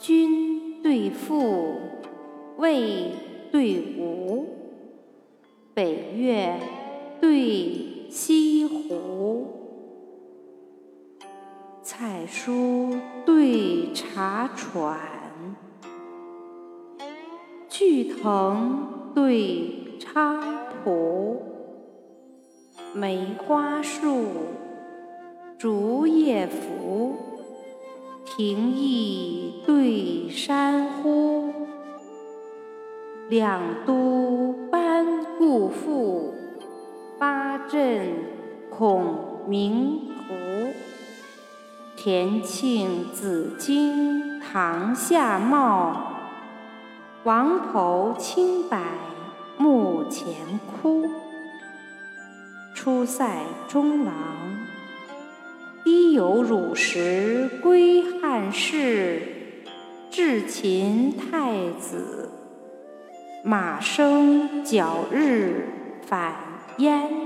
君对父，魏对吴，北岳对西湖，蔡书对茶船，巨藤对菖蒲，梅花树，竹叶扶。亭意对山呼，两都班固赋，八阵孔明图。田庆紫荆堂下茂，王侯清白墓前哭。出塞中郎。低有汝石归汉室，至秦太子。马生角日反燕。